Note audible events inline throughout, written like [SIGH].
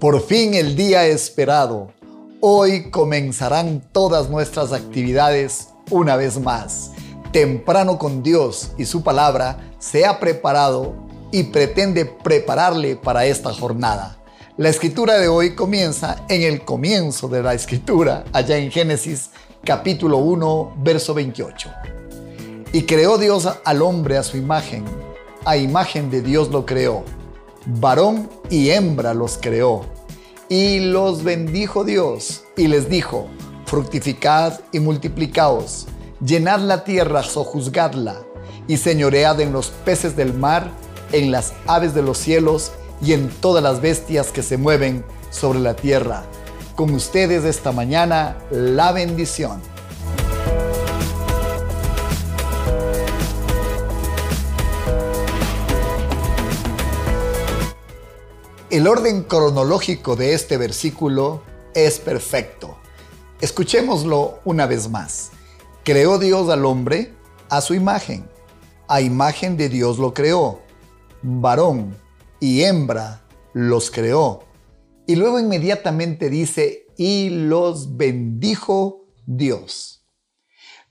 Por fin el día esperado. Hoy comenzarán todas nuestras actividades una vez más. Temprano con Dios y su palabra se ha preparado y pretende prepararle para esta jornada. La escritura de hoy comienza en el comienzo de la escritura, allá en Génesis capítulo 1, verso 28. Y creó Dios al hombre a su imagen, a imagen de Dios lo creó varón y hembra los creó. Y los bendijo Dios y les dijo, fructificad y multiplicaos, llenad la tierra, sojuzgadla, y señoread en los peces del mar, en las aves de los cielos y en todas las bestias que se mueven sobre la tierra. Con ustedes esta mañana la bendición. El orden cronológico de este versículo es perfecto. Escuchémoslo una vez más. Creó Dios al hombre a su imagen. A imagen de Dios lo creó. Varón y hembra los creó. Y luego inmediatamente dice, y los bendijo Dios.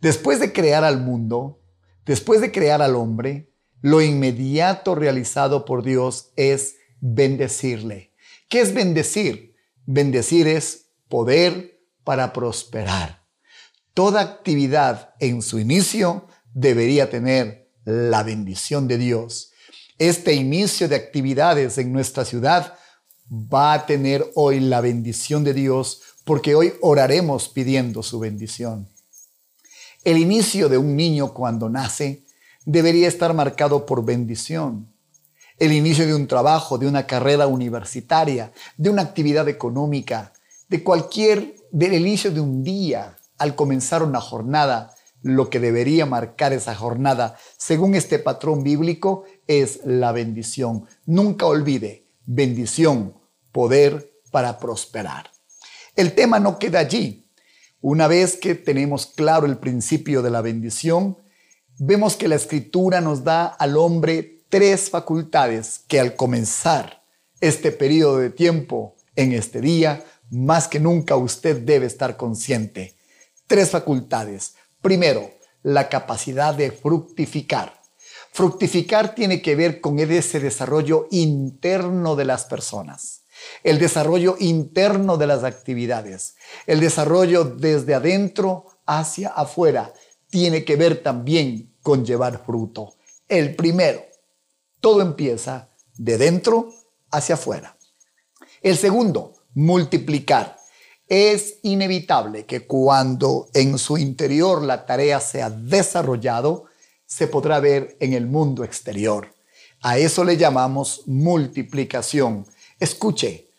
Después de crear al mundo, después de crear al hombre, lo inmediato realizado por Dios es bendecirle. ¿Qué es bendecir? Bendecir es poder para prosperar. Toda actividad en su inicio debería tener la bendición de Dios. Este inicio de actividades en nuestra ciudad va a tener hoy la bendición de Dios porque hoy oraremos pidiendo su bendición. El inicio de un niño cuando nace debería estar marcado por bendición el inicio de un trabajo, de una carrera universitaria, de una actividad económica, de cualquier, del inicio de un día, al comenzar una jornada, lo que debería marcar esa jornada, según este patrón bíblico, es la bendición. Nunca olvide, bendición, poder para prosperar. El tema no queda allí. Una vez que tenemos claro el principio de la bendición, vemos que la escritura nos da al hombre tres facultades que al comenzar este periodo de tiempo en este día, más que nunca usted debe estar consciente. Tres facultades. Primero, la capacidad de fructificar. Fructificar tiene que ver con ese desarrollo interno de las personas, el desarrollo interno de las actividades, el desarrollo desde adentro hacia afuera. Tiene que ver también con llevar fruto. El primero, todo empieza de dentro hacia afuera. El segundo, multiplicar. Es inevitable que cuando en su interior la tarea sea desarrollado, se podrá ver en el mundo exterior. A eso le llamamos multiplicación. Escuche,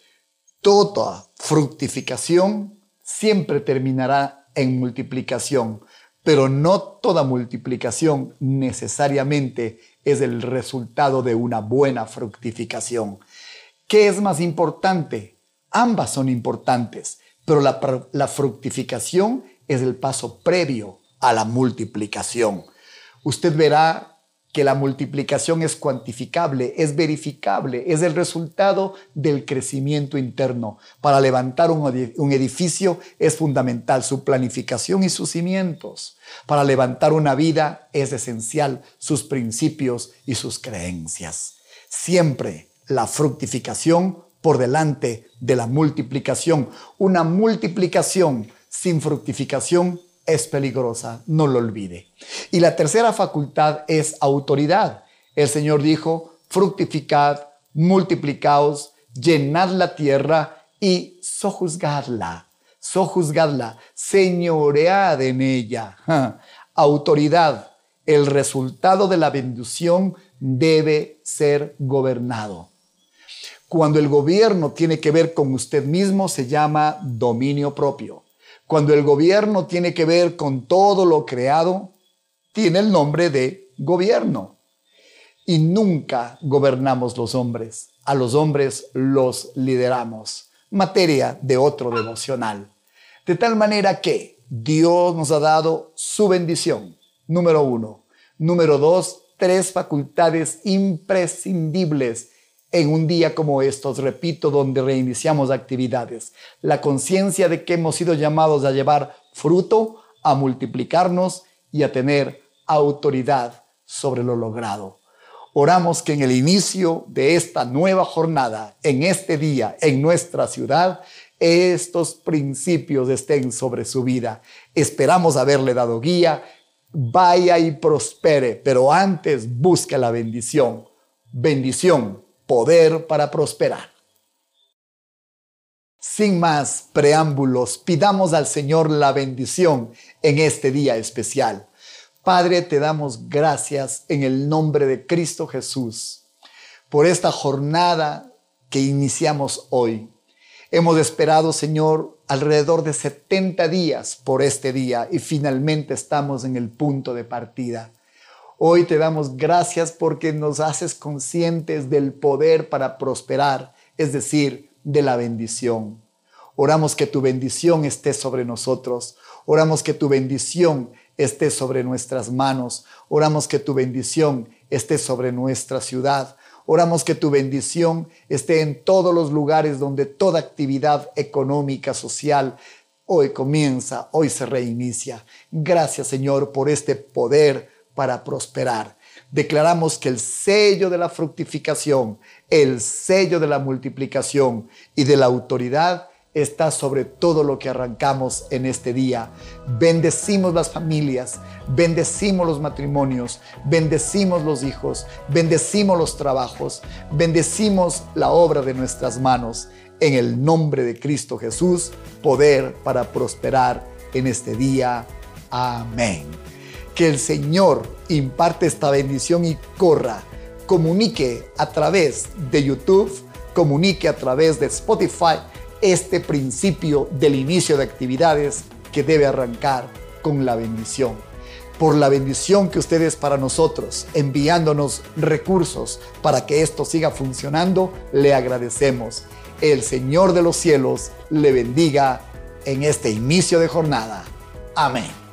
toda fructificación siempre terminará en multiplicación, pero no toda multiplicación necesariamente es el resultado de una buena fructificación. ¿Qué es más importante? Ambas son importantes, pero la, fructificación es el paso previo a la multiplicación. Usted verá que la multiplicación es cuantificable, es verificable, es el resultado del crecimiento interno. Para levantar un edificio es fundamental su planificación y sus cimientos. Para levantar una vida es esencial sus principios y sus creencias. Siempre la fructificación por delante de la multiplicación. Una multiplicación sin fructificación es peligrosa, no lo olvide. Y la tercera facultad es autoridad. El Señor dijo, fructificad, multiplicaos, llenad la tierra y sojuzgadla, sojuzgadla, señoread en ella. [LAUGHS] Autoridad, el resultado de la bendición debe ser gobernado. Cuando el gobierno tiene que ver con usted mismo, se llama dominio propio. Cuando el gobierno tiene que ver con todo lo creado, tiene el nombre de gobierno. Y nunca gobernamos los hombres, a los hombres los lideramos. Materia de otro devocional. De tal manera que Dios nos ha dado su bendición, número uno. Número dos, tres facultades imprescindibles en un día como estos, repito, donde reiniciamos actividades. La conciencia de que hemos sido llamados a llevar fruto, a multiplicarnos y a tener autoridad sobre lo logrado. Oramos que en el inicio de esta nueva jornada, en este día, en nuestra ciudad, estos principios estén sobre su vida. Esperamos haberle dado guía. Vaya y prospere, pero antes busque la bendición. Bendición, poder para prosperar. Sin más preámbulos, pidamos al Señor la bendición en este día especial. Padre, te damos gracias en el nombre de Cristo Jesús por esta jornada que iniciamos hoy. Hemos esperado, Señor, alrededor de 70 días por este día y finalmente estamos en el punto de partida. Hoy te damos gracias porque nos haces conscientes del poder para prosperar, es decir, de la bendición. Oramos que tu bendición esté sobre nosotros. Oramos que tu bendición esté sobre nuestras manos. Oramos que tu bendición esté sobre nuestra ciudad. Oramos que tu bendición esté en todos los lugares donde toda actividad económica, social, hoy comienza, hoy se reinicia. Gracias Señor por este poder para prosperar. Declaramos que el sello de la fructificación, el sello de la multiplicación y de la autoridad está sobre todo lo que arrancamos en este día. Bendecimos las familias, bendecimos los matrimonios, bendecimos los hijos, bendecimos los trabajos, bendecimos la obra de nuestras manos. En el nombre de Cristo Jesús, poder para prosperar en este día. Amén. Que el Señor imparte esta bendición y corra, comunique a través de YouTube, comunique a través de Spotify este principio del inicio de actividades que debe arrancar con la bendición. Por la bendición que ustedes para nosotros, enviándonos recursos para que esto siga funcionando, le agradecemos. El Señor de los cielos le bendiga en este inicio de jornada. Amén.